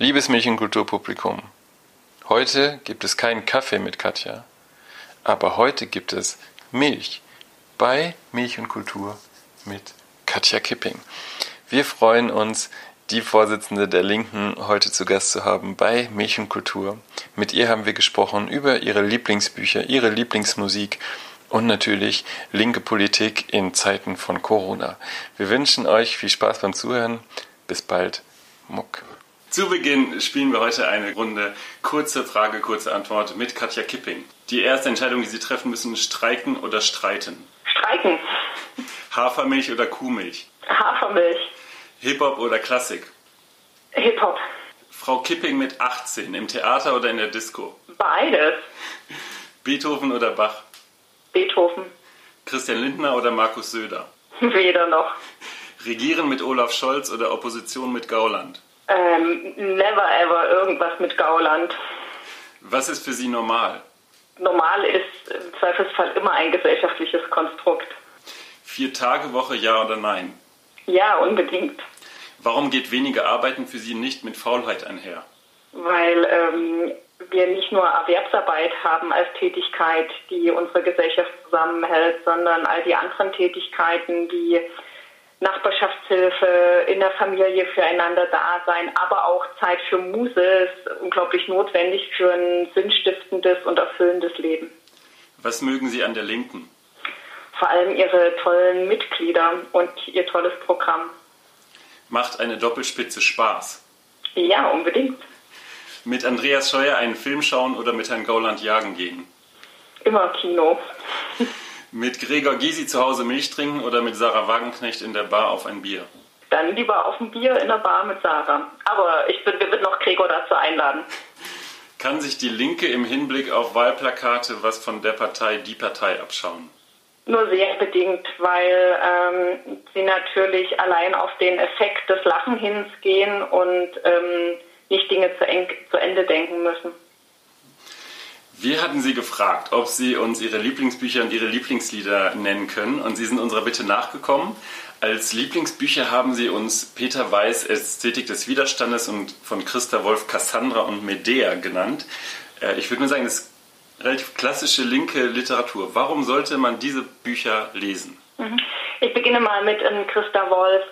Liebes Märchenkulturpublikum, heute gibt es keinen Kaffee mit Katja, aber heute gibt es Milch bei Milch und Kultur mit Katja Kipping. Wir freuen uns, die Vorsitzende der Linken heute zu Gast zu haben bei Milch und Kultur. Mit ihr haben wir gesprochen über ihre Lieblingsbücher, ihre Lieblingsmusik und natürlich linke Politik in Zeiten von Corona. Wir wünschen euch viel Spaß beim Zuhören. Bis bald. Muck. Zu Beginn spielen wir heute eine Runde kurze Frage, kurze Antwort mit Katja Kipping. Die erste Entscheidung, die Sie treffen müssen, streiken oder streiten? Streiken. Hafermilch oder Kuhmilch? Hafermilch. Hip-Hop oder Klassik? Hip-Hop. Frau Kipping mit 18, im Theater oder in der Disco? Beides. Beethoven oder Bach? Beethoven. Christian Lindner oder Markus Söder? Weder noch. Regieren mit Olaf Scholz oder Opposition mit Gauland? Ähm, never ever irgendwas mit Gauland. Was ist für Sie normal? Normal ist im Zweifelsfall immer ein gesellschaftliches Konstrukt. Vier Tage Woche, ja oder nein? Ja, unbedingt. Warum geht weniger Arbeiten für Sie nicht mit Faulheit einher? Weil ähm, wir nicht nur Erwerbsarbeit haben als Tätigkeit, die unsere Gesellschaft zusammenhält, sondern all die anderen Tätigkeiten, die Nachbarschaftshilfe, in der Familie füreinander da sein, aber auch Zeit für Muse ist unglaublich notwendig für ein sinnstiftendes und erfüllendes Leben. Was mögen Sie an der Linken? Vor allem ihre tollen Mitglieder und ihr tolles Programm. Macht eine Doppelspitze Spaß? Ja, unbedingt. Mit Andreas Scheuer einen Film schauen oder mit Herrn Gauland jagen gehen? Immer Kino. Mit Gregor Gysi zu Hause Milch trinken oder mit Sarah Wagenknecht in der Bar auf ein Bier? Dann lieber auf ein Bier in der Bar mit Sarah. Aber ich bin, wir würden noch Gregor dazu einladen. Kann sich die Linke im Hinblick auf Wahlplakate was von der Partei Die Partei abschauen? Nur sehr bedingt, weil ähm, sie natürlich allein auf den Effekt des Lachenhins gehen und ähm, nicht Dinge zu, eng, zu Ende denken müssen. Wir hatten Sie gefragt, ob Sie uns Ihre Lieblingsbücher und Ihre Lieblingslieder nennen können und Sie sind unserer Bitte nachgekommen. Als Lieblingsbücher haben Sie uns Peter Weiß Ästhetik des Widerstandes und von Christa Wolf Cassandra und Medea genannt. Äh, ich würde nur sagen, das ist relativ klassische linke Literatur. Warum sollte man diese Bücher lesen? Mhm. Ich beginne mal mit ähm, Christa Wolf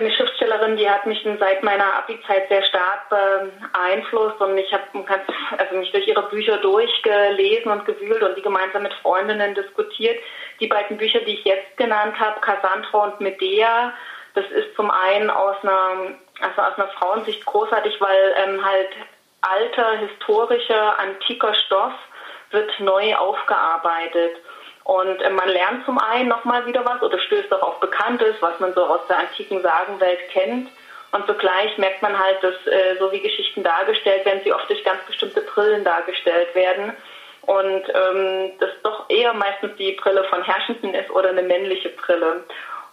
eine Schriftstellerin, die hat mich seit meiner Abi-Zeit sehr stark beeinflusst und ich habe also mich durch ihre Bücher durchgelesen und gewühlt und die gemeinsam mit Freundinnen diskutiert. Die beiden Bücher, die ich jetzt genannt habe, Cassandra und Medea, das ist zum einen aus einer, also aus einer Frauensicht großartig, weil ähm, halt alter, historischer, antiker Stoff wird neu aufgearbeitet. Und äh, man lernt zum einen nochmal wieder was oder stößt auch auf Bekanntes, was man so aus der antiken Sagenwelt kennt. Und zugleich merkt man halt, dass äh, so wie Geschichten dargestellt werden, sie oft durch ganz bestimmte Brillen dargestellt werden. Und ähm, das doch eher meistens die Brille von Herrschenden ist oder eine männliche Brille.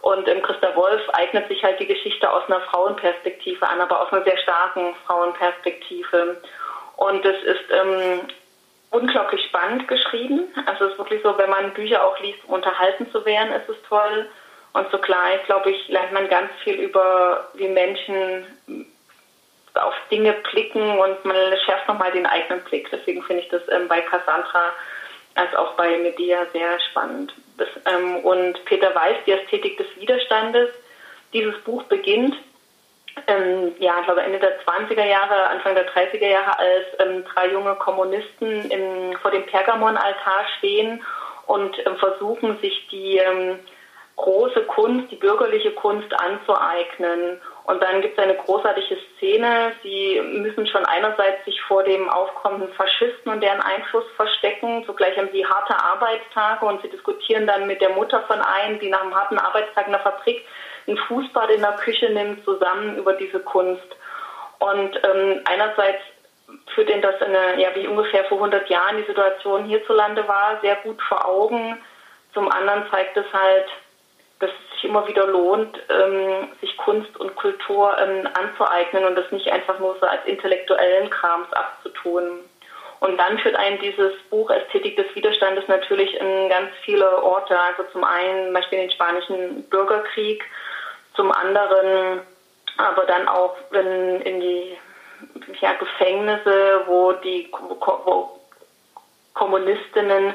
Und ähm, Christa Wolf eignet sich halt die Geschichte aus einer Frauenperspektive an, aber aus einer sehr starken Frauenperspektive. Und es ist ähm, unglaublich spannend geschrieben. Also es ist wirklich so, wenn man Bücher auch liest, um unterhalten zu werden, ist es toll. Und zugleich, glaube ich, lernt man ganz viel über, wie Menschen auf Dinge blicken und man schärft nochmal den eigenen Blick. Deswegen finde ich das ähm, bei Cassandra als auch bei Medea sehr spannend. Das, ähm, und Peter Weiß, die Ästhetik des Widerstandes, dieses Buch beginnt ähm, ja, ich glaube Ende der 20er Jahre, Anfang der 30er Jahre, als ähm, drei junge Kommunisten im, vor dem Pergamon-Altar stehen und ähm, versuchen, sich die ähm, große Kunst, die bürgerliche Kunst anzueignen. Und dann gibt es eine großartige Szene. Sie müssen schon einerseits sich vor dem aufkommenden Faschisten und deren Einfluss verstecken. Zugleich haben sie harte Arbeitstage und sie diskutieren dann mit der Mutter von einem, die nach einem harten Arbeitstag in der Fabrik ein Fußbad in der Küche nimmt, zusammen über diese Kunst. Und ähm, einerseits führt ihn das in eine, ja, wie ungefähr vor 100 Jahren die Situation hierzulande war, sehr gut vor Augen. Zum anderen zeigt es halt, dass es sich immer wieder lohnt, ähm, sich Kunst und Kultur ähm, anzueignen und das nicht einfach nur so als intellektuellen Krams abzutun. Und dann führt einen dieses Buch Ästhetik des Widerstandes natürlich in ganz viele Orte. Also zum einen zum Beispiel den spanischen Bürgerkrieg, zum anderen aber dann auch in, in die ja, Gefängnisse, wo die wo Kommunistinnen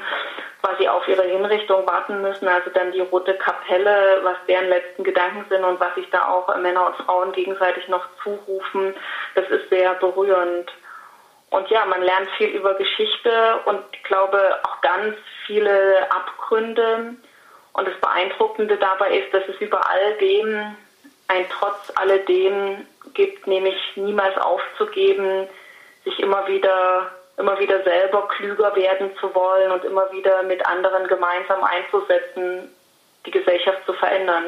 quasi auf ihre Hinrichtung warten müssen, also dann die Rote Kapelle, was deren letzten Gedanken sind und was sich da auch Männer und Frauen gegenseitig noch zurufen, das ist sehr berührend. Und ja, man lernt viel über Geschichte und ich glaube auch ganz viele Abgründe. Und das Beeindruckende dabei ist, dass es über all dem ein Trotz alledem gibt, nämlich niemals aufzugeben, sich immer wieder, immer wieder selber klüger werden zu wollen und immer wieder mit anderen gemeinsam einzusetzen, die Gesellschaft zu verändern.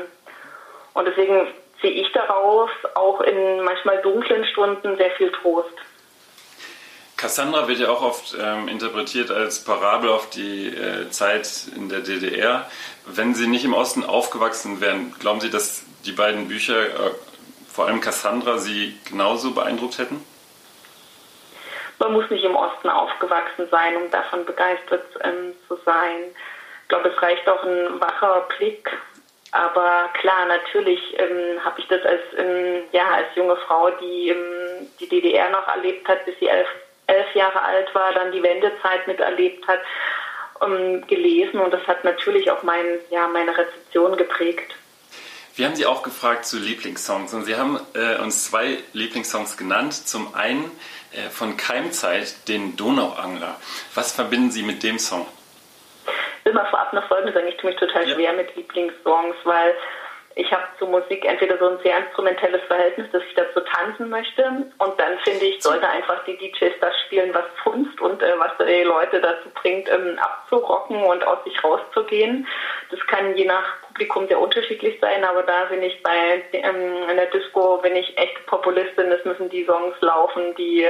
Und deswegen sehe ich daraus auch in manchmal dunklen Stunden sehr viel Trost. Cassandra wird ja auch oft ähm, interpretiert als Parabel auf die äh, Zeit in der DDR. Wenn Sie nicht im Osten aufgewachsen wären, glauben Sie, dass die beiden Bücher, äh, vor allem Cassandra, Sie genauso beeindruckt hätten? Man muss nicht im Osten aufgewachsen sein, um davon begeistert ähm, zu sein. Ich glaube, es reicht auch ein wacher Blick. Aber klar, natürlich ähm, habe ich das als, ähm, ja, als junge Frau, die ähm, die DDR noch erlebt hat, bis sie elf elf Jahre alt war, dann die Wendezeit miterlebt hat, ähm, gelesen und das hat natürlich auch mein, ja, meine Rezeption geprägt. Wir haben Sie auch gefragt zu Lieblingssongs und Sie haben äh, uns zwei Lieblingssongs genannt. Zum einen äh, von Keimzeit, den Donauangler. Was verbinden Sie mit dem Song? Ich will mal vorab noch Folgendes sagen. Ich tue mich total ja. schwer mit Lieblingssongs, weil ich habe zu Musik entweder so ein sehr instrumentelles Verhältnis, dass ich dazu tanzen möchte und dann finde ich, sollte einfach die DJs das spielen, was funzt und äh, was die Leute dazu bringt, ähm, abzurocken und aus sich rauszugehen. Das kann je nach Publikum sehr unterschiedlich sein, aber da bin ich bei ähm, in der Disco, wenn ich echt Populistin, es müssen die Songs laufen, die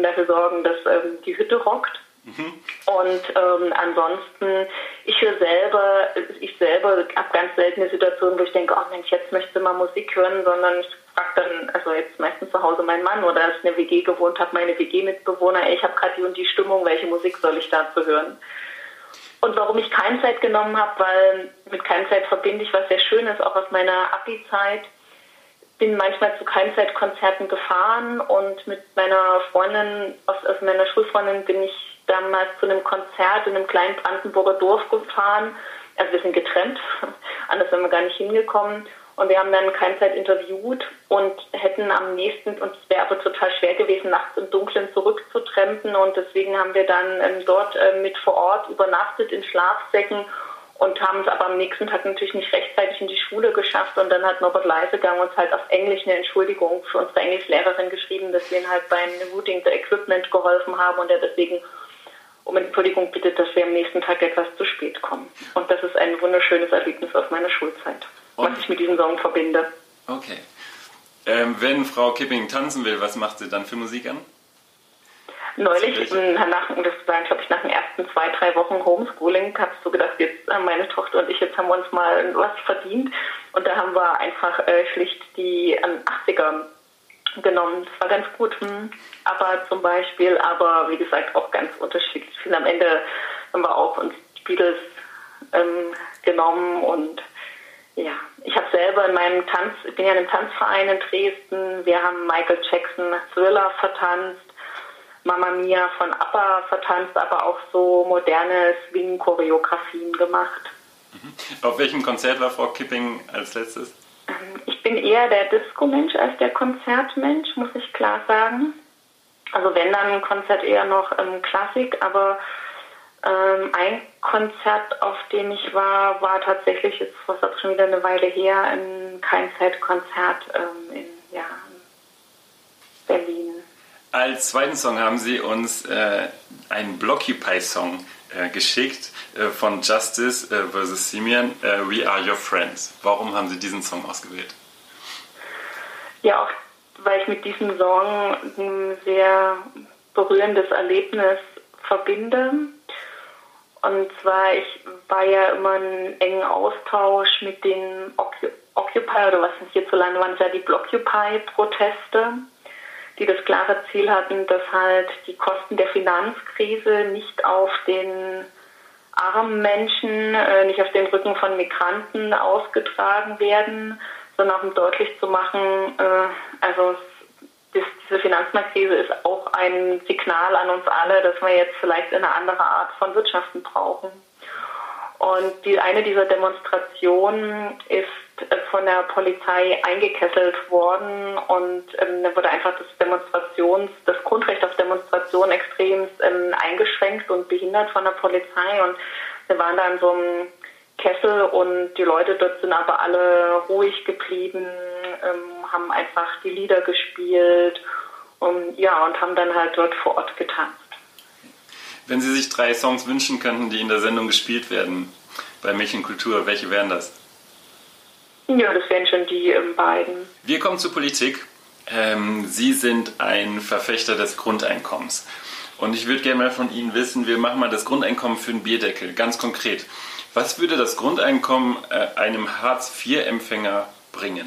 dafür sorgen, dass ähm, die Hütte rockt. Mhm. Und ähm, ansonsten, ich höre selber, ich selber habe ganz seltene Situationen, wo ich denke, oh Mensch, jetzt möchte mal Musik hören, sondern ich frage dann, also jetzt meistens zu Hause meinen Mann oder als ich in der WG gewohnt habe, meine WG-Mitbewohner, ich habe gerade die und die Stimmung, welche Musik soll ich dazu hören? Und warum ich keine Zeit genommen habe, weil mit keine Zeit verbinde ich was sehr Schönes, auch aus meiner Abi-Zeit. Bin manchmal zu Keimzeitkonzerten gefahren und mit meiner Freundin, aus, aus meiner Schulfreundin bin ich damals zu einem Konzert in einem kleinen Brandenburger Dorf gefahren. Also wir sind getrennt, anders sind wir gar nicht hingekommen. Und wir haben dann keine Zeit interviewt und hätten am nächsten, und es wäre aber total schwer gewesen, nachts im Dunkeln zurückzutrempen. Und deswegen haben wir dann ähm, dort äh, mit vor Ort übernachtet in Schlafsäcken und haben es aber am nächsten Tag natürlich nicht rechtzeitig in die Schule geschafft. Und dann hat Norbert Leisegang uns halt auf Englisch eine Entschuldigung für unsere Englischlehrerin geschrieben, dass wir ihn halt beim Routing the Equipment geholfen haben und er deswegen um Entschuldigung bittet, dass wir am nächsten Tag etwas zu spät kommen. Und das ist ein wunderschönes Erlebnis aus meiner Schulzeit, Und? was ich mit diesem Song verbinde. Okay. Ähm, wenn Frau Kipping tanzen will, was macht sie dann für Musik an? Neulich, nach, das war glaube ich nach den ersten zwei, drei Wochen Homeschooling, habe ich so gedacht, jetzt äh, meine Tochter und ich, jetzt haben wir uns mal was verdient. Und da haben wir einfach äh, schlicht die ähm, 80er genommen. Das war ganz gut. Hm. Aber zum Beispiel, aber wie gesagt, auch ganz unterschiedlich. Ich finde, am Ende haben wir auch uns Beatles ähm, genommen und ja, ich habe selber in meinem Tanz, ich bin ja in einem Tanzverein in Dresden, wir haben Michael Jackson Thriller vertanzt, Mama Mia von ABBA vertanzt, aber auch so moderne Swing-Choreografien gemacht. Mhm. Auf welchem Konzert war Frau Kipping als letztes? Ich bin eher der Disco-Mensch als der Konzertmensch, muss ich klar sagen. Also wenn dann ein Konzert eher noch ähm, Klassik, aber ähm, ein Konzert, auf dem ich war, war tatsächlich, jetzt was auch schon wieder eine Weile her, ein Keinzeitkonzert ähm, in ja, Berlin. Als zweiten Song haben Sie uns äh, einen Blockupy-Song äh, geschickt äh, von Justice äh, vs. Simeon, äh, We Are Your Friends. Warum haben Sie diesen Song ausgewählt? Ja, auch weil ich mit diesem Song ein sehr berührendes Erlebnis verbinde. Und zwar, ich war ja immer in engen Austausch mit den Occupy, oder was sind hierzulande waren, es ja die Blockupy-Proteste die das klare Ziel hatten, dass halt die Kosten der Finanzkrise nicht auf den armen Menschen, äh, nicht auf den Rücken von Migranten ausgetragen werden, sondern auch um deutlich zu machen, äh, also diese Finanzmarktkrise ist auch ein Signal an uns alle, dass wir jetzt vielleicht eine andere Art von Wirtschaften brauchen. Und die, eine dieser Demonstrationen ist äh, von der Polizei eingekesselt worden und ähm, da wurde einfach das Demonstrations, das Grundrecht auf Demonstration extrem ähm, eingeschränkt und behindert von der Polizei und wir waren da in so einem Kessel und die Leute dort sind aber alle ruhig geblieben, ähm, haben einfach die Lieder gespielt und ja und haben dann halt dort vor Ort getanzt. Wenn Sie sich drei Songs wünschen könnten, die in der Sendung gespielt werden bei Märchenkultur, welche wären das? Ja, das wären schon die ähm, beiden. Wir kommen zur Politik. Ähm, Sie sind ein Verfechter des Grundeinkommens. Und ich würde gerne mal von Ihnen wissen, wir machen mal das Grundeinkommen für einen Bierdeckel, ganz konkret. Was würde das Grundeinkommen äh, einem Hartz-IV-Empfänger bringen?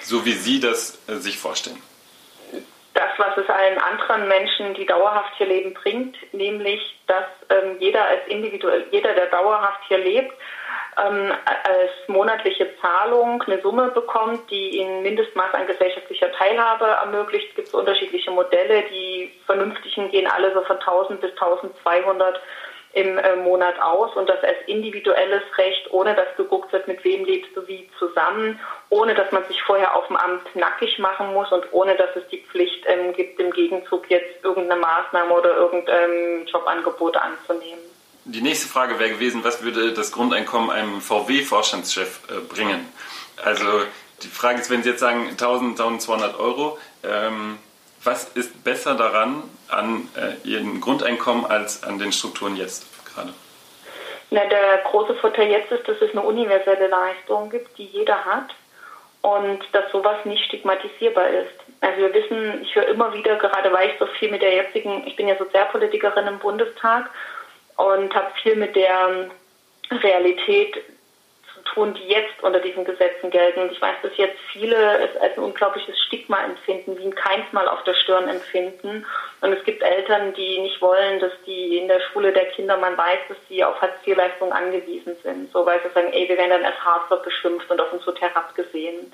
So wie Sie das äh, sich vorstellen das, was es allen anderen Menschen, die dauerhaft hier leben, bringt, nämlich, dass ähm, jeder als individuell, jeder, der dauerhaft hier lebt, ähm, als monatliche Zahlung eine Summe bekommt, die ihnen Mindestmaß an gesellschaftlicher Teilhabe ermöglicht. Es gibt unterschiedliche Modelle, die vernünftigen gehen alle so von 1000 bis 1200 im äh, Monat aus und das als individuelles Recht, ohne dass geguckt wird, mit wem lebst du wie zusammen, ohne dass man sich vorher auf dem Amt nackig machen muss und ohne dass es die Pflicht ähm, gibt, im Gegenzug jetzt irgendeine Maßnahme oder irgendein ähm, Jobangebot anzunehmen. Die nächste Frage wäre gewesen, was würde das Grundeinkommen einem VW-Vorstandschef äh, bringen? Also die Frage ist, wenn Sie jetzt sagen 1000, 1200 Euro, ähm, was ist besser daran an äh, Ihrem Grundeinkommen als an den Strukturen jetzt gerade? Na, der große Vorteil jetzt ist, dass es eine universelle Leistung gibt, die jeder hat und dass sowas nicht stigmatisierbar ist. Also wir wissen, ich höre immer wieder, gerade weil ich so viel mit der jetzigen, ich bin ja Sozialpolitikerin im Bundestag und habe viel mit der Realität tun, die jetzt unter diesen Gesetzen gelten. Und ich weiß, dass jetzt viele es als ein unglaubliches Stigma empfinden, wie ein Keinsmal auf der Stirn empfinden. Und es gibt Eltern, die nicht wollen, dass die in der Schule der Kinder, man weiß, dass sie auf Hartz-IV-Leistungen angewiesen sind. So, weil sie sagen, ey, wir werden dann als Hartzer beschimpft und auf uns so herabgesehen.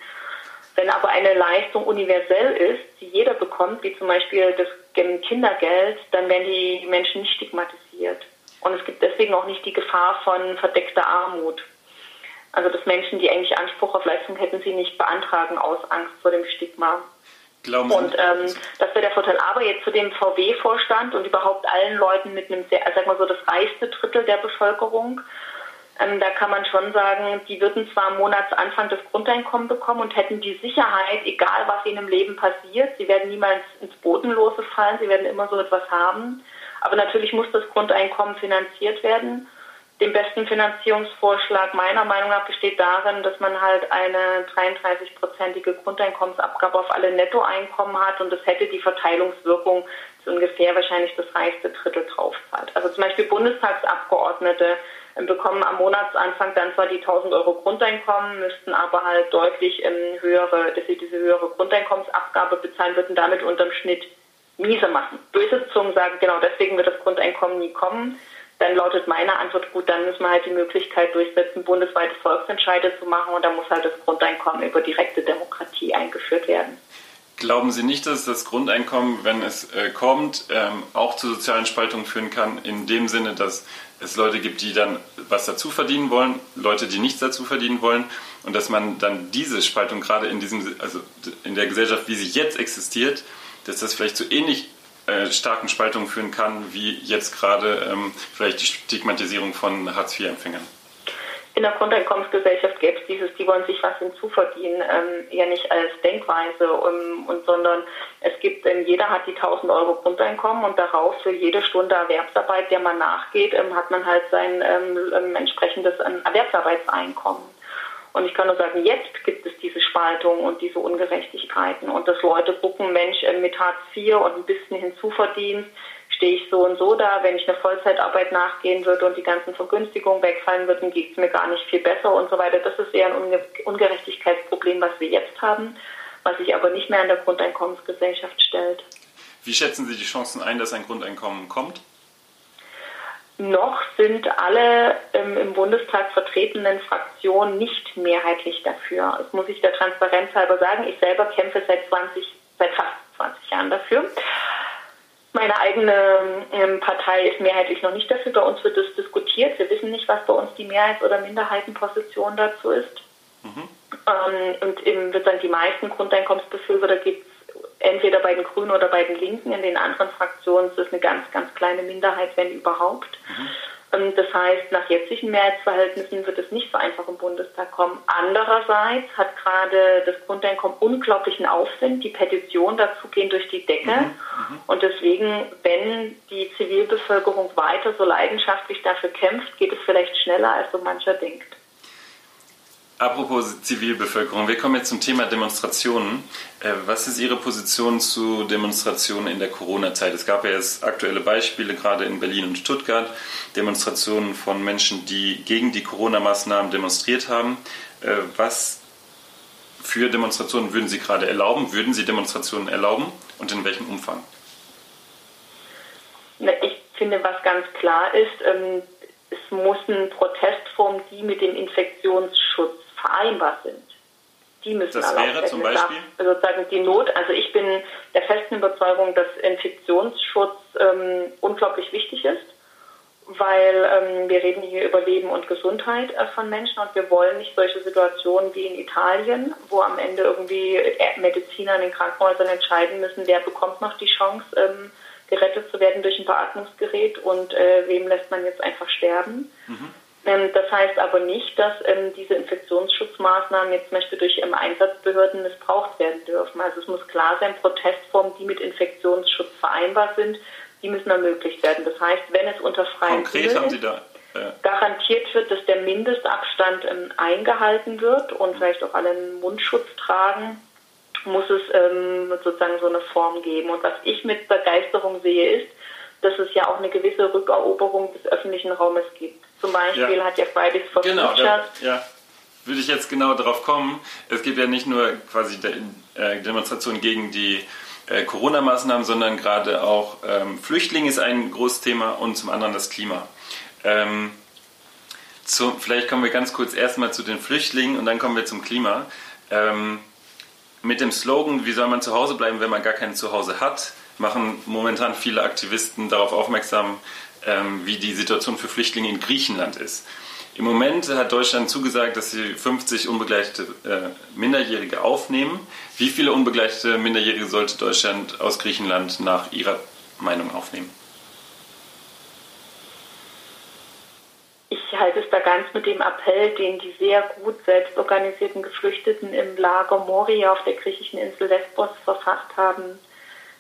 Wenn aber eine Leistung universell ist, die jeder bekommt, wie zum Beispiel das Kindergeld, dann werden die Menschen nicht stigmatisiert. Und es gibt deswegen auch nicht die Gefahr von verdeckter Armut. Also dass Menschen, die eigentlich Anspruch auf Leistung hätten, sie nicht beantragen aus Angst vor dem Stigma. Glauben? Und ähm, das wäre der Vorteil. Aber jetzt zu dem VW-Vorstand und überhaupt allen Leuten mit einem sehr, also sag mal so das reichste Drittel der Bevölkerung, ähm, da kann man schon sagen, die würden zwar am Monatsanfang das Grundeinkommen bekommen und hätten die Sicherheit, egal was ihnen im Leben passiert, sie werden niemals ins Bodenlose fallen, sie werden immer so etwas haben. Aber natürlich muss das Grundeinkommen finanziert werden. Den besten Finanzierungsvorschlag meiner Meinung nach besteht darin, dass man halt eine 33-prozentige Grundeinkommensabgabe auf alle Nettoeinkommen hat und das hätte die Verteilungswirkung so ungefähr wahrscheinlich das reichste Drittel draufzahlt. Also zum Beispiel Bundestagsabgeordnete bekommen am Monatsanfang dann zwar die 1000 Euro Grundeinkommen, müssten aber halt deutlich höhere, dass sie diese höhere Grundeinkommensabgabe bezahlen würden, damit unterm Schnitt miese machen. Böse Zungen sagen, genau deswegen wird das Grundeinkommen nie kommen dann lautet meine Antwort, gut, dann müssen wir halt die Möglichkeit durchsetzen, bundesweite Volksentscheide zu machen und dann muss halt das Grundeinkommen über direkte Demokratie eingeführt werden. Glauben Sie nicht, dass das Grundeinkommen, wenn es äh, kommt, ähm, auch zu sozialen Spaltungen führen kann, in dem Sinne, dass es Leute gibt, die dann was dazu verdienen wollen, Leute, die nichts dazu verdienen wollen und dass man dann diese Spaltung gerade in diesem, also in der Gesellschaft, wie sie jetzt existiert, dass das vielleicht so ähnlich äh, starken Spaltungen führen kann, wie jetzt gerade ähm, vielleicht die Stigmatisierung von Hartz-IV-Empfängern? In der Grundeinkommensgesellschaft gäbe es dieses, die wollen sich was hinzuverdienen, ähm, eher nicht als Denkweise, um, und, sondern es gibt, ähm, jeder hat die 1000 Euro Grundeinkommen und darauf für jede Stunde Erwerbsarbeit, der man nachgeht, ähm, hat man halt sein ähm, ähm, entsprechendes ähm, Erwerbsarbeitseinkommen. Und ich kann nur sagen, jetzt gibt es diese Spaltung und diese Ungerechtigkeiten und dass Leute gucken, Mensch, äh, mit Hartz IV und ein bisschen hinzuverdienst, stehe ich so und so da. Wenn ich eine Vollzeitarbeit nachgehen würde und die ganzen Vergünstigungen wegfallen würden, geht es mir gar nicht viel besser und so weiter. Das ist eher ein Ungerechtigkeitsproblem, was wir jetzt haben, was sich aber nicht mehr an der Grundeinkommensgesellschaft stellt. Wie schätzen Sie die Chancen ein, dass ein Grundeinkommen kommt? Noch sind alle ähm, im Bundestag vertretenen Fraktionen nicht mehrheitlich dafür. Das muss ich der Transparenz halber sagen. Ich selber kämpfe seit 20, seit fast 20 Jahren dafür. Meine eigene ähm, Partei ist mehrheitlich noch nicht dafür. Bei uns wird das diskutiert. Wir wissen nicht, was bei uns die Mehrheits- oder Minderheitenposition dazu ist. Mhm. Ähm, und im, wird dann die meisten Grundeinkommensbefürworter gibt es entweder bei den Grünen oder bei den Linken. In den anderen Fraktionen ist es eine ganz, ganz kleine Minderheit, wenn überhaupt. Mhm. Ähm, das heißt, nach jetzigen Mehrheitsverhältnissen wird es nicht so einfach im Bundestag kommen. Andererseits hat gerade das Grundeinkommen unglaublichen Aufwind. Die Petitionen dazu gehen durch die Decke. Mhm, mhm, und deswegen, wenn die Zivilbevölkerung weiter so leidenschaftlich dafür kämpft, geht es vielleicht schneller, als so mancher denkt. Apropos Zivilbevölkerung, wir kommen jetzt zum Thema Demonstrationen. Äh, was ist Ihre Position zu Demonstrationen in der Corona-Zeit? Es gab ja jetzt aktuelle Beispiele, gerade in Berlin und Stuttgart, Demonstrationen von Menschen, die gegen die Corona-Maßnahmen demonstriert haben. Äh, was für Demonstrationen würden Sie gerade erlauben? Würden Sie Demonstrationen erlauben und in welchem Umfang? Ich finde, was ganz klar ist, ähm, es muss eine Protestform, die mit dem Infektionsschutz vereinbar sind. Die müssen das wäre werden. zum Beispiel? Also sozusagen die Not. Also ich bin der festen Überzeugung, dass Infektionsschutz ähm, unglaublich wichtig ist, weil ähm, wir reden hier über Leben und Gesundheit äh, von Menschen und wir wollen nicht solche Situationen wie in Italien, wo am Ende irgendwie äh, Mediziner in den Krankenhäusern entscheiden müssen, wer bekommt noch die Chance, ähm, gerettet zu werden durch ein Beatmungsgerät und äh, wem lässt man jetzt einfach sterben. Mhm. Ähm, das heißt aber nicht, dass ähm, diese Infektionsschutzmaßnahmen jetzt zum Beispiel durch ähm, Einsatzbehörden missbraucht werden dürfen. Also es muss klar sein, Protestformen, die mit Infektionsschutz vereinbar sind, die müssen ermöglicht werden. Das heißt, wenn es unter freiem Konkret haben Sie da garantiert wird, dass der Mindestabstand ähm, eingehalten wird und vielleicht auch alle einen Mundschutz tragen, muss es ähm, sozusagen so eine Form geben. Und was ich mit Begeisterung sehe, ist, dass es ja auch eine gewisse Rückeroberung des öffentlichen Raumes gibt. Zum Beispiel ja. hat ja Fridays for genau, Future. Da, ja, würde ich jetzt genau darauf kommen. Es gibt ja nicht nur quasi äh, Demonstrationen gegen die äh, Corona-Maßnahmen, sondern gerade auch ähm, Flüchtlinge ist ein großes Thema und zum anderen das Klima. Ähm, zu, vielleicht kommen wir ganz kurz erstmal zu den Flüchtlingen und dann kommen wir zum Klima. Ähm, mit dem Slogan, wie soll man zu Hause bleiben, wenn man gar kein Zuhause hat, machen momentan viele Aktivisten darauf aufmerksam, wie die Situation für Flüchtlinge in Griechenland ist. Im Moment hat Deutschland zugesagt, dass sie 50 unbegleitete äh, Minderjährige aufnehmen. Wie viele unbegleitete Minderjährige sollte Deutschland aus Griechenland nach Ihrer Meinung aufnehmen? Ich halte es da ganz mit dem Appell, den die sehr gut selbstorganisierten Geflüchteten im Lager Moria auf der griechischen Insel Lesbos verfasst haben.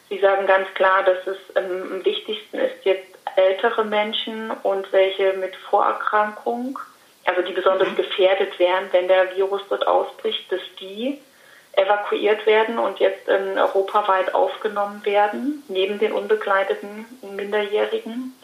Sie sagen ganz klar, dass es ähm, am wichtigsten ist, jetzt ältere Menschen und welche mit Vorerkrankung, also die besonders mhm. gefährdet wären, wenn der Virus dort ausbricht, dass die evakuiert werden und jetzt ähm, europaweit aufgenommen werden, neben den unbegleiteten Minderjährigen.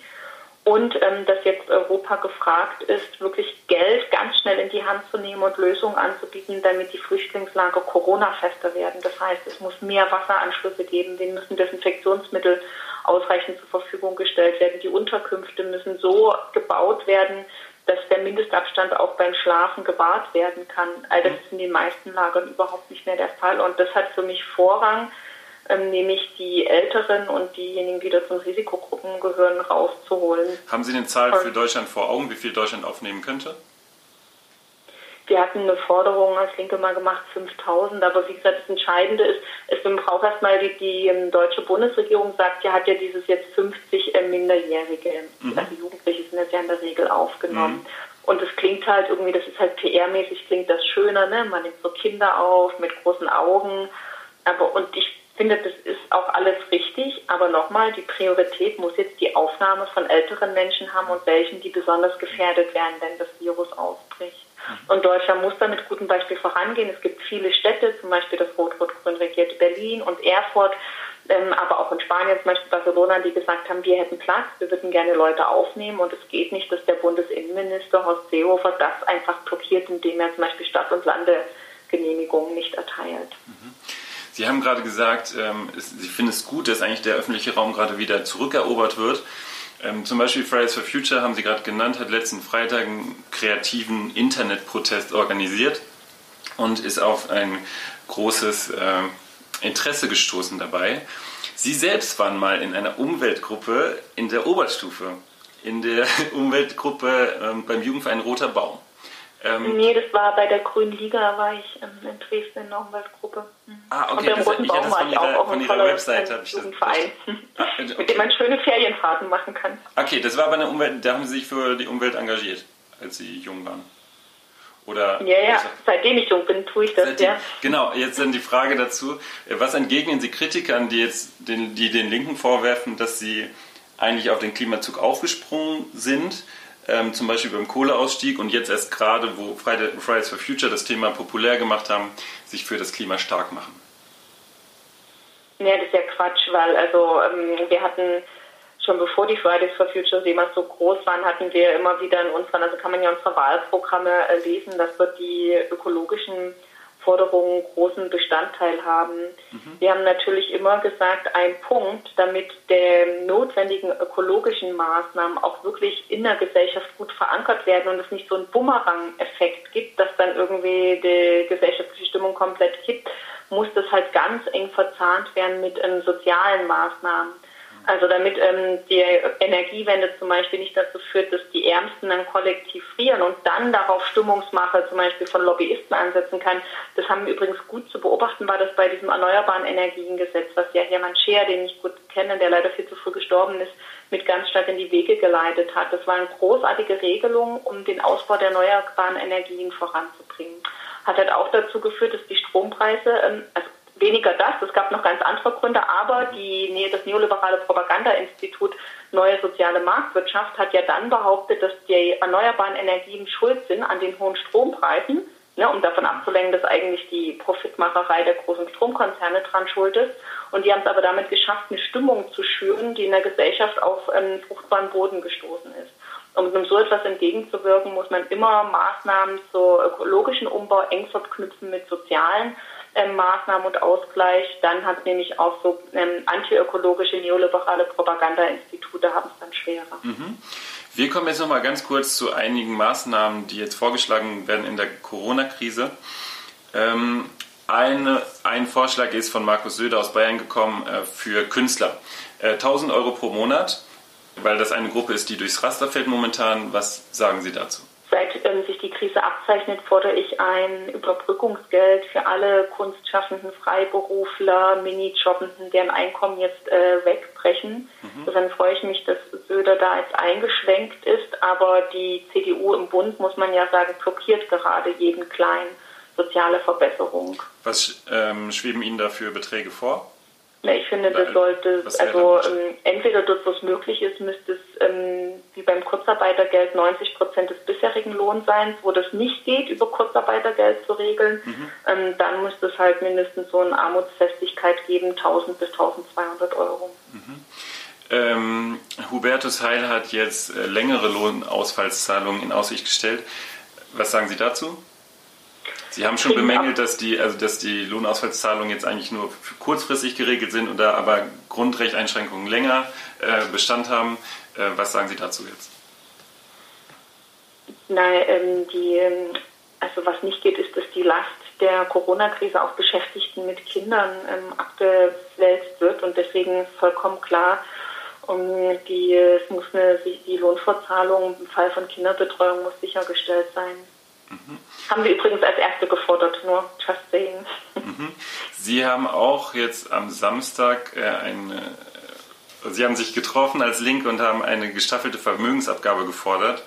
Und ähm, dass jetzt Europa gefragt ist, wirklich Geld ganz schnell in die Hand zu nehmen und Lösungen anzubieten, damit die Flüchtlingslager Corona-fester werden. Das heißt, es muss mehr Wasseranschlüsse geben, denen müssen Desinfektionsmittel ausreichend zur Verfügung gestellt werden. Die Unterkünfte müssen so gebaut werden, dass der Mindestabstand auch beim Schlafen gewahrt werden kann. All das ist in den meisten Lagern überhaupt nicht mehr der Fall. Und das hat für mich Vorrang, ähm, nämlich die Älteren und diejenigen, die da zum Risikogruppen gehören, rauszuholen. Haben Sie eine Zahl für Deutschland vor Augen, wie viel Deutschland aufnehmen könnte? Wir hatten eine Forderung als Linke mal gemacht, 5000. Aber wie gesagt, das Entscheidende ist, es braucht erstmal die, die ähm, deutsche Bundesregierung sagt, ja, hat ja dieses jetzt 50 äh, Minderjährige, mhm. also Jugendliche sind das ja in der Regel aufgenommen. Mhm. Und es klingt halt irgendwie, das ist halt PR-mäßig, klingt das schöner, ne? Man nimmt so Kinder auf mit großen Augen. Aber, und ich finde, das ist auch alles richtig. Aber nochmal, die Priorität muss jetzt die Aufnahme von älteren Menschen haben und welchen, die besonders gefährdet werden, wenn das Virus ausbricht. Und Deutschland muss da mit gutem Beispiel vorangehen. Es gibt viele Städte, zum Beispiel das Rot-Rot-Grün regierte Berlin und Erfurt, ähm, aber auch in Spanien, zum Beispiel Barcelona, die gesagt haben, wir hätten Platz, wir würden gerne Leute aufnehmen und es geht nicht, dass der Bundesinnenminister Horst Seehofer das einfach blockiert, indem er zum Beispiel Stadt- und Landegenehmigungen nicht erteilt. Mhm. Sie haben gerade gesagt, ähm, Sie finden es gut, dass eigentlich der öffentliche Raum gerade wieder zurückerobert wird. Ähm, zum Beispiel Fridays for Future, haben Sie gerade genannt, hat letzten Freitag einen kreativen Internetprotest organisiert und ist auf ein großes, äh, Interesse gestoßen dabei. Sie selbst waren mal in einer Umweltgruppe in der Oberstufe, in der Umweltgruppe ähm, beim Jugendverein Roter Baum. Ähm, nee, das war bei der Grünen Liga, war ich ähm, in Dresden in der Umweltgruppe. Mhm. Ah, okay. Und beim das, Roten Baum war ich auch auf einem tollen Website, ähm, Jugendverein, ah, okay. mit dem man schöne Ferienfahrten machen kann. Okay, das war bei einer Umwelt, da haben Sie sich für die Umwelt engagiert, als Sie jung waren. Oder ja, ja, seitdem ich jung bin, tue ich das, seitdem, ja. Genau, jetzt dann die Frage dazu, was entgegnen Sie Kritikern, die jetzt den, die den Linken vorwerfen, dass sie eigentlich auf den Klimazug aufgesprungen sind, ähm, zum Beispiel beim Kohleausstieg und jetzt erst gerade, wo Fridays for Future das Thema populär gemacht haben, sich für das Klima stark machen? Ja, das ist ja Quatsch, weil also ähm, wir hatten schon bevor die Fridays for Future jemals so groß waren, hatten wir immer wieder in unseren, also kann man ja unsere Wahlprogramme äh, lesen, dass dort die ökologischen Forderungen großen Bestandteil haben. Mhm. Wir haben natürlich immer gesagt, ein Punkt, damit der notwendigen ökologischen Maßnahmen auch wirklich in der Gesellschaft gut verankert werden und es nicht so einen Bumerang-Effekt gibt, dass dann irgendwie die gesellschaftliche Stimmung komplett kippt, muss das halt ganz eng verzahnt werden mit ähm, sozialen Maßnahmen. Also damit ähm, die Energiewende zum Beispiel nicht dazu führt, dass die Ärmsten dann kollektiv frieren und dann darauf Stimmungsmache zum Beispiel von Lobbyisten ansetzen kann. Das haben wir übrigens gut zu beobachten, war das bei diesem Erneuerbaren Energiengesetz, was ja Hermann Scheer, den ich gut kenne, der leider viel zu früh gestorben ist, mit ganz stark in die Wege geleitet hat. Das waren großartige Regelungen, um den Ausbau der erneuerbaren Energien voranzubringen. Hat halt auch dazu geführt, dass die Strompreise, ähm, also weniger das, es gab noch ganz andere Gründe, aber die, das neoliberale Propagandainstitut Neue Soziale Marktwirtschaft hat ja dann behauptet, dass die erneuerbaren Energien schuld sind an den hohen Strompreisen, ne, um davon abzulenken, dass eigentlich die Profitmacherei der großen Stromkonzerne dran schuld ist. Und die haben es aber damit geschafft, eine Stimmung zu schüren, die in der Gesellschaft auf einen fruchtbaren Boden gestoßen ist. Um so etwas entgegenzuwirken, muss man immer Maßnahmen zur ökologischen Umbau eng verknüpfen mit sozialen ähm, Maßnahmen und Ausgleich. Dann hat nämlich auch so ähm, antiökologische neoliberale Propagandainstitute haben es dann schwerer. Mhm. Wir kommen jetzt noch mal ganz kurz zu einigen Maßnahmen, die jetzt vorgeschlagen werden in der Corona-Krise. Ähm, eine, ein Vorschlag ist von Markus Söder aus Bayern gekommen äh, für Künstler. Äh, 1000 Euro pro Monat, weil das eine Gruppe ist, die durchs Raster fällt momentan. Was sagen Sie dazu? Seit ähm, sich die Krise abzeichnet, fordere ich ein Überbrückungsgeld für alle kunstschaffenden Freiberufler, Minijobbenden, deren Einkommen jetzt äh, wegbrechen. Mhm. Insofern freue ich mich, dass Söder da jetzt eingeschwenkt ist, aber die CDU im Bund, muss man ja sagen, blockiert gerade jeden kleinen soziale Verbesserung. Was ähm, schweben Ihnen da für Beträge vor? Ich finde, das sollte, also ähm, entweder dort, wo es möglich ist, müsste es ähm, wie beim Kurzarbeitergeld 90 Prozent des bisherigen Lohnseins, wo das nicht geht, über Kurzarbeitergeld zu regeln. Mhm. Ähm, dann müsste es halt mindestens so eine Armutsfestigkeit geben, 1000 bis 1200 Euro. Mhm. Ähm, Hubertus Heil hat jetzt äh, längere Lohnausfallszahlungen in Aussicht gestellt. Was sagen Sie dazu? Sie haben schon bemängelt, dass die, also dass die Lohnausfallszahlungen jetzt eigentlich nur kurzfristig geregelt sind und da aber Grundrechteinschränkungen länger äh, Bestand haben. Äh, was sagen Sie dazu jetzt? Nein, ähm, die, ähm, also was nicht geht, ist, dass die Last der Corona-Krise auf Beschäftigten mit Kindern ähm, abgewälzt wird und deswegen vollkommen klar, um die, es muss eine, die Lohnfortzahlung im Fall von Kinderbetreuung muss sichergestellt sein. Mhm. Haben wir übrigens als Erste gefordert, nur just saying. Mhm. Sie haben auch jetzt am Samstag äh, eine, Sie haben sich getroffen als Link und haben eine gestaffelte Vermögensabgabe gefordert.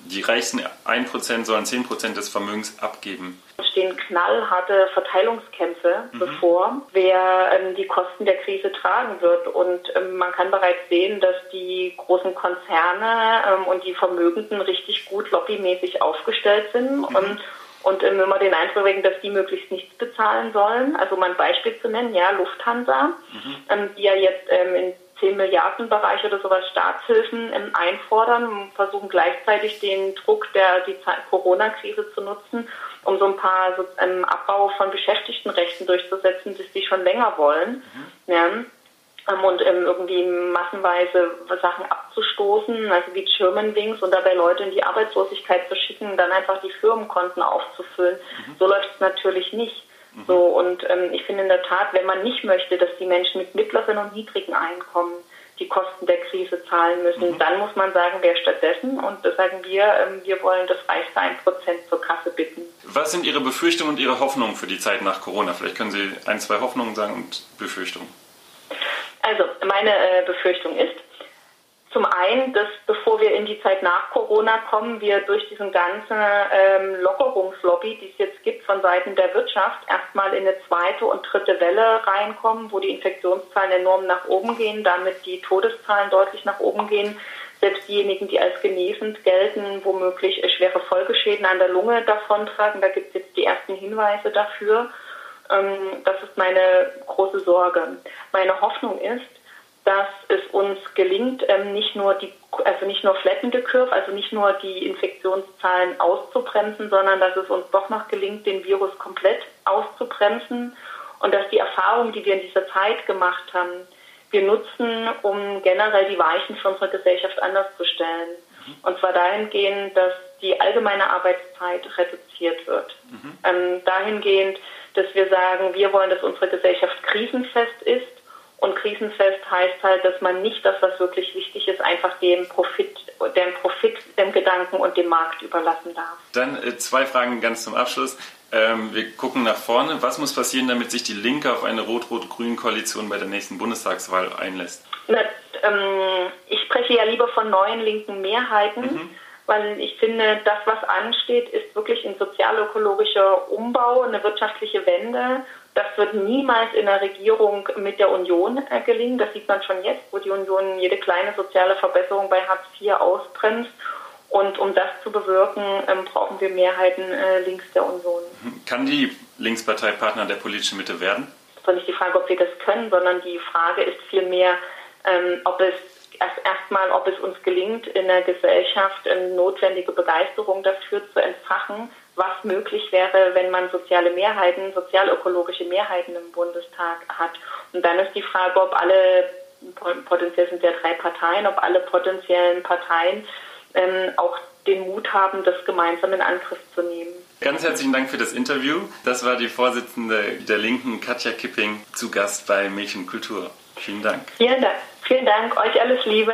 Die reichsten 1% sollen 10% des Vermögens abgeben. Es stehen knallharte Verteilungskämpfe mhm. bevor, wer ähm, die Kosten der Krise tragen wird. Und ähm, man kann bereits sehen, dass die großen Konzerne ähm, und die Vermögenden richtig gut lobbymäßig aufgestellt sind. Mhm. Und und ähm, immer den Eindruck wecken, dass die möglichst nichts bezahlen sollen. Also um ein Beispiel zu nennen, ja, Lufthansa, mhm. ähm, die ja jetzt ähm, in 10 Milliarden Bereich oder sowas Staatshilfen ähm, einfordern und versuchen gleichzeitig den Druck der die Corona-Krise zu nutzen, um so ein paar so, ähm, Abbau von Beschäftigtenrechten durchzusetzen, das die schon länger wollen. Mhm. Ja. Und ähm, irgendwie massenweise Sachen abzustoßen, also wie Germanwings und dabei Leute in die Arbeitslosigkeit zu schicken, dann einfach die Firmenkonten aufzufüllen. Mhm. So läuft es natürlich nicht. Mhm. So, und ähm, ich finde in der Tat, wenn man nicht möchte, dass die Menschen mit mittleren und niedrigen Einkommen die Kosten der Krise zahlen müssen, mhm. dann muss man sagen, wer stattdessen, und das sagen wir, ähm, wir wollen das reichste 1% zur Kasse bitten. Was sind Ihre Befürchtungen und Ihre Hoffnungen für die Zeit nach Corona? Vielleicht können Sie ein, zwei Hoffnungen sagen und Befürchtungen. Also, meine äh, Befürchtung ist, zum einen, dass bevor wir in die Zeit nach Corona kommen, wir durch diesen ganzen ähm, Lockerungslobby, die es jetzt gibt von Seiten der Wirtschaft, erstmal in eine zweite und dritte Welle reinkommen, wo die Infektionszahlen enorm nach oben gehen, damit die Todeszahlen deutlich nach oben gehen. Selbst diejenigen, die als genesend gelten, womöglich schwere Folgeschäden an der Lunge davontragen. Da gibt es jetzt die ersten Hinweise dafür. Ähm, das ist meine große Sorge. Meine Hoffnung ist, dass es uns gelingt, ähm, nicht nur die, also nicht nur flatten the curve, also nicht nur die Infektionszahlen auszubremsen, sondern dass es uns doch noch gelingt, den Virus komplett auszubremsen und dass die Erfahrungen, die wir in dieser Zeit gemacht haben, wir nutzen, um generell die Weichen für unsere Gesellschaft anders zu stellen. Mhm. Und zwar dahingehend, dass die allgemeine Arbeitszeit reduziert wird. Mhm. Ähm, dahingehend, dass wir sagen, wir wollen, dass unsere Gesellschaft krisenfest ist und krisenfest heißt halt, dass man nicht das, was wirklich wichtig ist, einfach dem Profit, dem Profit, dem Gedanken und dem Markt überlassen darf. Dann äh, zwei Fragen ganz zum Abschluss. Ähm, wir gucken nach vorne. Was muss passieren, damit sich die Linke auf eine rot-rot-grün Koalition bei der nächsten Bundestagswahl einlässt? Na, ähm, ich spreche ja lieber von neuen linken Mehrheiten. Mhm weil ich finde, das, was ansteht, ist wirklich ein sozialökologischer Umbau, eine wirtschaftliche Wende das wird niemals in der Regierung mit der Union äh, gelingen. Das sieht man schon jetzt, wo die Union jede kleine soziale Verbesserung bei Hartz IV ausbremst. Und um das zu bewirken, ähm, brauchen wir Mehrheiten äh, links der Union. Kann die Linkspartei Partner der politischen Mitte werden? Das ist nicht die Frage, ob wir das können, sondern die Frage ist vielmehr, ähm, ob es erst erstmal, ob es uns gelingt, in der Gesellschaft eine notwendige Begeisterung dafür zu entfachen, was möglich wäre, wenn man soziale Mehrheiten, sozialökologische Mehrheiten im Bundestag hat. Und dann ist die Frage, ob alle, potenziell sind ja drei Parteien, ob alle potenziellen Parteien ähm, auch den Mut haben, das gemeinsam in Angriff zu nehmen. Ganz herzlichen Dank für das Interview. Das war die Vorsitzende der Linken, Katja Kipping, zu Gast bei Mädchenkultur. Vielen Dank. Vielen Dank. Vielen Dank. Euch alles Liebe.